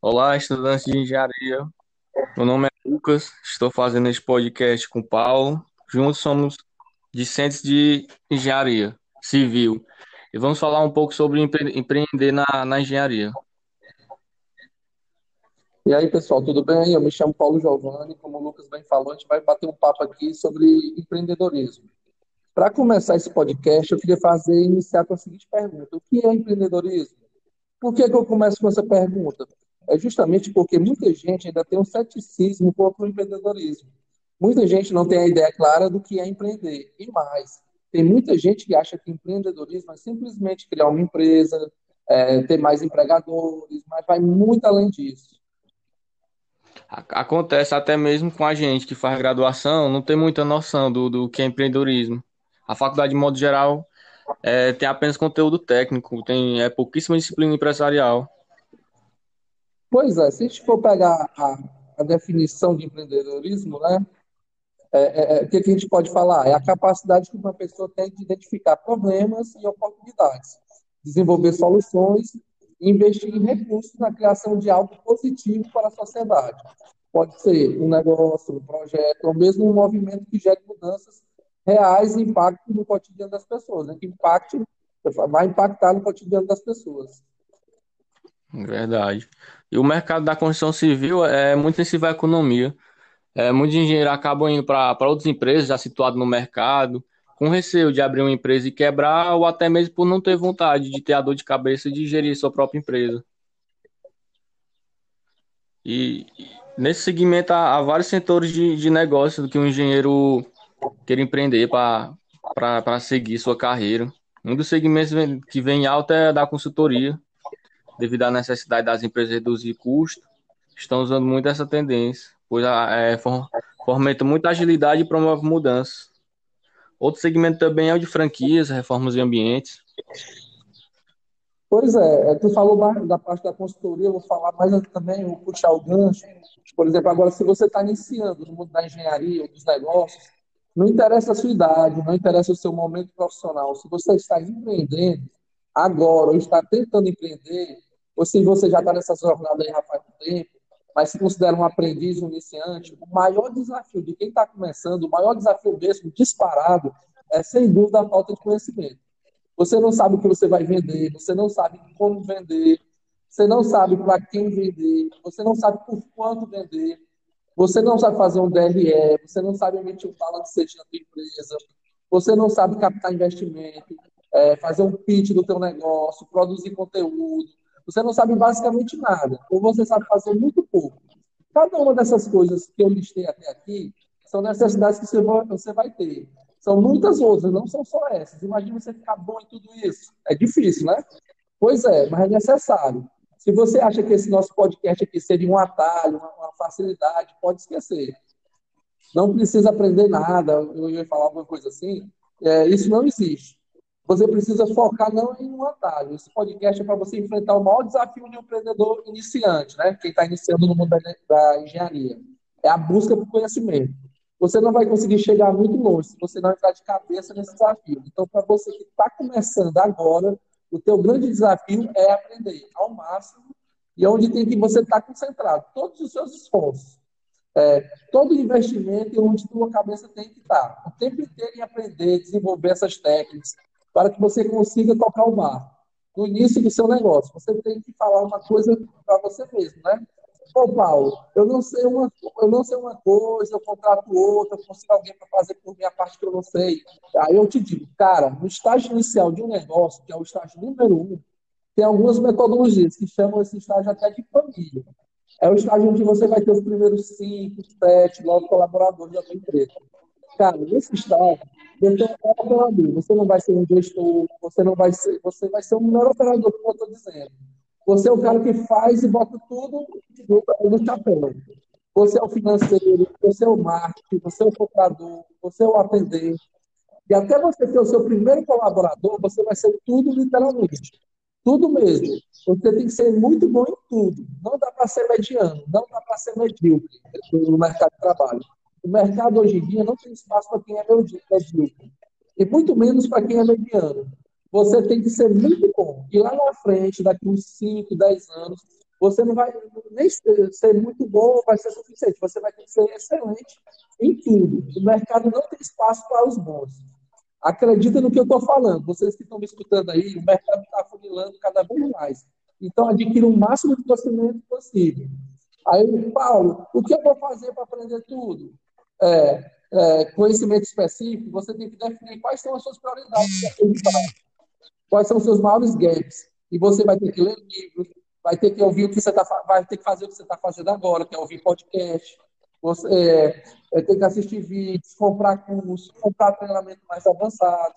Olá, estudantes de engenharia. Meu nome é Lucas, estou fazendo este podcast com o Paulo. Juntos somos discentes de engenharia civil e vamos falar um pouco sobre empre- empreender na, na engenharia. E aí, pessoal, tudo bem? Eu me chamo Paulo Giovanni, como o Lucas bem falou, a gente vai bater um papo aqui sobre empreendedorismo. Para começar esse podcast, eu queria fazer iniciar com a seguinte pergunta: o que é empreendedorismo? Por que que eu começo com essa pergunta? É justamente porque muita gente ainda tem um ceticismo contra o empreendedorismo. Muita gente não tem a ideia clara do que é empreender. E mais, tem muita gente que acha que empreendedorismo é simplesmente criar uma empresa, é, ter mais empregadores, mas vai muito além disso. Acontece até mesmo com a gente que faz graduação, não tem muita noção do, do que é empreendedorismo. A faculdade, de modo geral, é, tem apenas conteúdo técnico, tem é, pouquíssima disciplina empresarial. Pois é, se a gente for pegar a, a definição de empreendedorismo, né, é, é, o que, que a gente pode falar? É a capacidade que uma pessoa tem de identificar problemas e oportunidades, desenvolver soluções e investir em recursos na criação de algo positivo para a sociedade. Pode ser um negócio, um projeto, ou mesmo um movimento que gere mudanças reais e impacto no cotidiano das pessoas, né? que impacte, vai impactar no cotidiano das pessoas. Verdade. E o mercado da construção civil é muito sensível à economia. É, muitos engenheiros acabam indo para outras empresas já situadas no mercado, com receio de abrir uma empresa e quebrar, ou até mesmo por não ter vontade de ter a dor de cabeça de gerir sua própria empresa. E nesse segmento há, há vários setores de, de negócio que um engenheiro quer empreender para seguir sua carreira. Um dos segmentos que vem em alta é da consultoria, devido à necessidade das empresas reduzir custos, estão usando muito essa tendência, pois a- é, fomenta muita agilidade e promove mudanças. Outro segmento também é o de franquias, reformas e ambientes. Pois é, é, tu falou da parte da consultoria, eu vou falar mais também, vou puxar o gancho. Por exemplo, agora, se você está iniciando no mundo da engenharia ou dos negócios, não interessa a sua idade, não interessa o seu momento profissional. Se você está empreendendo agora ou está tentando empreender, ou se você já está nessa jornada aí há faz um tempo, mas se considera um aprendiz, um iniciante, o maior desafio de quem está começando, o maior desafio mesmo, disparado, é sem dúvida a falta de conhecimento. Você não sabe o que você vai vender, você não sabe como vender, você não sabe para quem vender, você não sabe por quanto vender, você não sabe fazer um DRE, você não sabe emitir um balancete na sua empresa, você não sabe captar investimento, é, fazer um pitch do teu negócio, produzir conteúdo, você não sabe basicamente nada, ou você sabe fazer muito pouco. Cada uma dessas coisas que eu listei até aqui são necessidades que você vai, ter. São muitas outras, não são só essas. Imagina você ficar bom em tudo isso. É difícil, né? Pois é, mas é necessário. Se você acha que esse nosso podcast aqui seria um atalho, uma facilidade, pode esquecer. Não precisa aprender nada, eu ia falar alguma coisa assim. É, isso não existe. Você precisa focar não em um atalho. Esse podcast é para você enfrentar o maior desafio de um empreendedor iniciante, né? Quem está iniciando no mundo da, engenharia. É a busca por conhecimento. Você não vai conseguir chegar muito longe se você não entrar de cabeça nesse desafio. Então, para você que está começando agora, o teu grande desafio é aprender ao máximo e onde tem que você estar concentrado, todos os seus esforços, é, todo investimento e onde tua cabeça tem que estar, o tempo inteiro em aprender, desenvolver essas técnicas, para que você consiga tocar o barco. No início do seu negócio, você tem que falar uma coisa para você mesmo, né? Ô, Paulo, eu não sei uma, eu não sei uma coisa, eu contrato outra, eu consigo alguém para fazer por minha parte que eu não sei. Aí eu te digo, cara, no estágio inicial de um negócio, que é o estágio número um, tem algumas metodologias que chamam esse estágio até de família. É o estágio onde você vai ter os primeiros cinco, sete, nove colaboradores da sua empresa. Cara, nesse estágio, operador, você não vai ser um gestor, você não vai ser, você vai ser o melhor operador, como eu estou dizendo. Você é o cara que faz e bota tudo no, no chapéu. Você é o financeiro, você é o marketing, você é o comprador, você é o atendente. E até você ter o seu primeiro colaborador, você vai ser tudo literalmente. Tudo mesmo. Você tem que ser muito bom em tudo. Não dá para ser mediano, não dá para ser medíocre no mercado de trabalho. O mercado hoje em dia não tem espaço para quem é medíocre. E muito menos para quem é mediano. Você tem que ser muito bom. E lá na frente, daqui uns 5, 10 anos, você não vai nem ser muito bom vai ser suficiente, você vai ter que ser excelente em tudo. O mercado não tem espaço para os bons. Acredita no que eu estou falando. Vocês que estão me escutando aí, o mercado está funilando cada vez mais. Então, adquira o máximo de conhecimento possível. Aí, Paulo, o que eu vou fazer para aprender tudo? É, é, conhecimento específico, você tem que definir quais são as suas prioridades quais são os seus maiores gaps. E você vai ter que ler livros, vai ter que ouvir o que você está vai ter que fazer o que você está fazendo agora, que é ouvir podcast, você é, é, tem que assistir vídeos, comprar cursos, comprar treinamento mais avançado,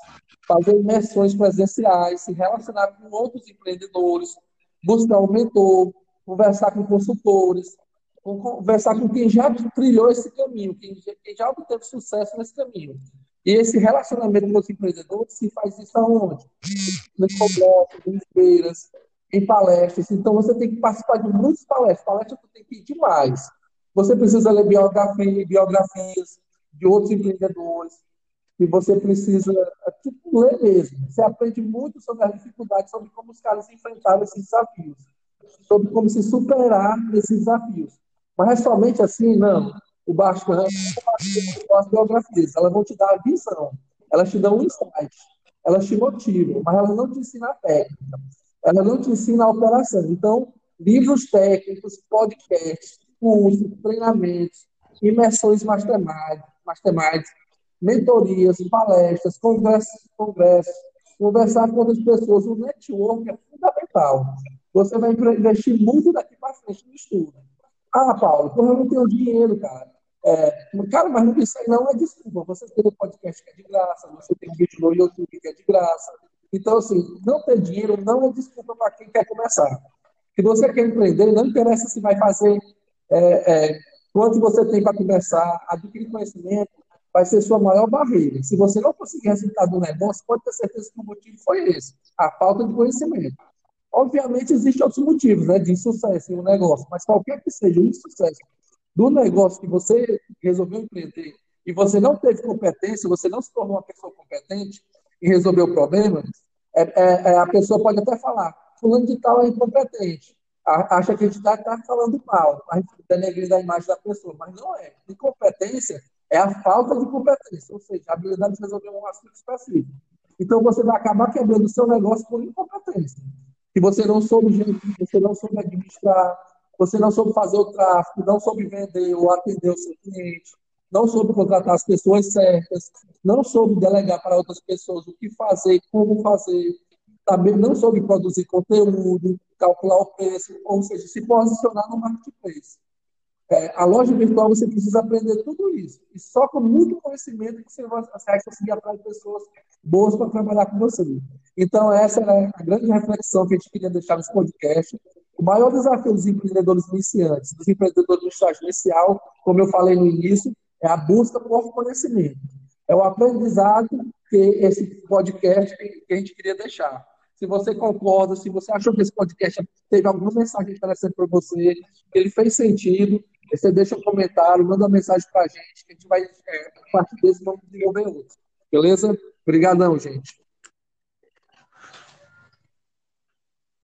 fazer imersões presenciais, se relacionar com outros empreendedores, buscar um mentor, conversar com consultores, conversar com quem já trilhou esse caminho, quem, quem já obteve sucesso nesse caminho. E esse relacionamento com os empreendedores se faz isso aonde? Nos congressos, em feiras, em palestras. Então, você tem que participar de muitas palestras. Palestras você tem que ir demais. Você precisa ler biografia, biografias de outros empreendedores. E você precisa tipo, ler mesmo. Você aprende muito sobre as dificuldades, sobre como os caras enfrentaram esses desafios. Sobre como se superar esses desafios. Mas é somente assim, não. O bastante as biografias, elas vão te dar a visão, elas te dão um insight, elas te motivam, mas elas não te ensinam a técnica, elas não te ensinam a operação. Então, livros técnicos, podcasts, cursos, treinamentos, imersões masterminds, mentorias, palestras, congressos, congressos, conversar com outras pessoas, o network é fundamental. Você vai investir muito daqui para frente no estudo. Ah, Paulo, eu não tenho dinheiro, cara. É, cara, mas não aí não é desculpa. Você tem um podcast que é de graça, você tem vídeo no YouTube que é de graça. Então, assim, não ter dinheiro não é desculpa para quem quer começar. Se você quer empreender, não interessa se vai fazer é, é, quanto você tem para começar, adquirir conhecimento, vai ser sua maior barreira. Se você não conseguir resultado do negócio, pode ter certeza que o motivo foi esse, a falta de conhecimento. Obviamente, existem outros motivos né, de insucesso em um negócio, mas qualquer que seja o insucesso do negócio que você resolveu empreender e você não teve competência, você não se tornou uma pessoa competente em resolver o problema, é, é, é a pessoa pode até falar, fulano de tal é incompetente, acha que a gente está tá falando mal, a gente denegrindo a imagem da pessoa, mas não é. Incompetência é a falta de competência, ou seja, a habilidade de resolver um assunto específico. Então você vai acabar quebrando o seu negócio por incompetência. Que você não soube gerir, você não soube administrar, você não soube fazer o tráfego, não soube vender ou atender o seu cliente, não soube contratar as pessoas certas, não soube delegar para outras pessoas o que fazer, como fazer, também não soube produzir conteúdo, calcular o preço, ou seja, se posicionar no marketplace. É, a loja virtual você precisa aprender tudo isso. E só com muito conhecimento que você vai, conseguir atrair pessoas boas para trabalhar com você. Então, essa é a grande reflexão que a gente queria deixar nesse podcast. O maior desafio dos empreendedores iniciantes, dos empreendedores no estágio inicial, como eu falei no início, é a busca por conhecimento. É o aprendizado que esse podcast que a gente queria deixar se você concorda, se você achou que esse podcast teve alguma mensagem interessante para você, ele fez sentido, você deixa um comentário, manda uma mensagem para a gente, que a gente vai, é, a partir desse, vamos desenvolver outro. Beleza? Obrigadão, gente.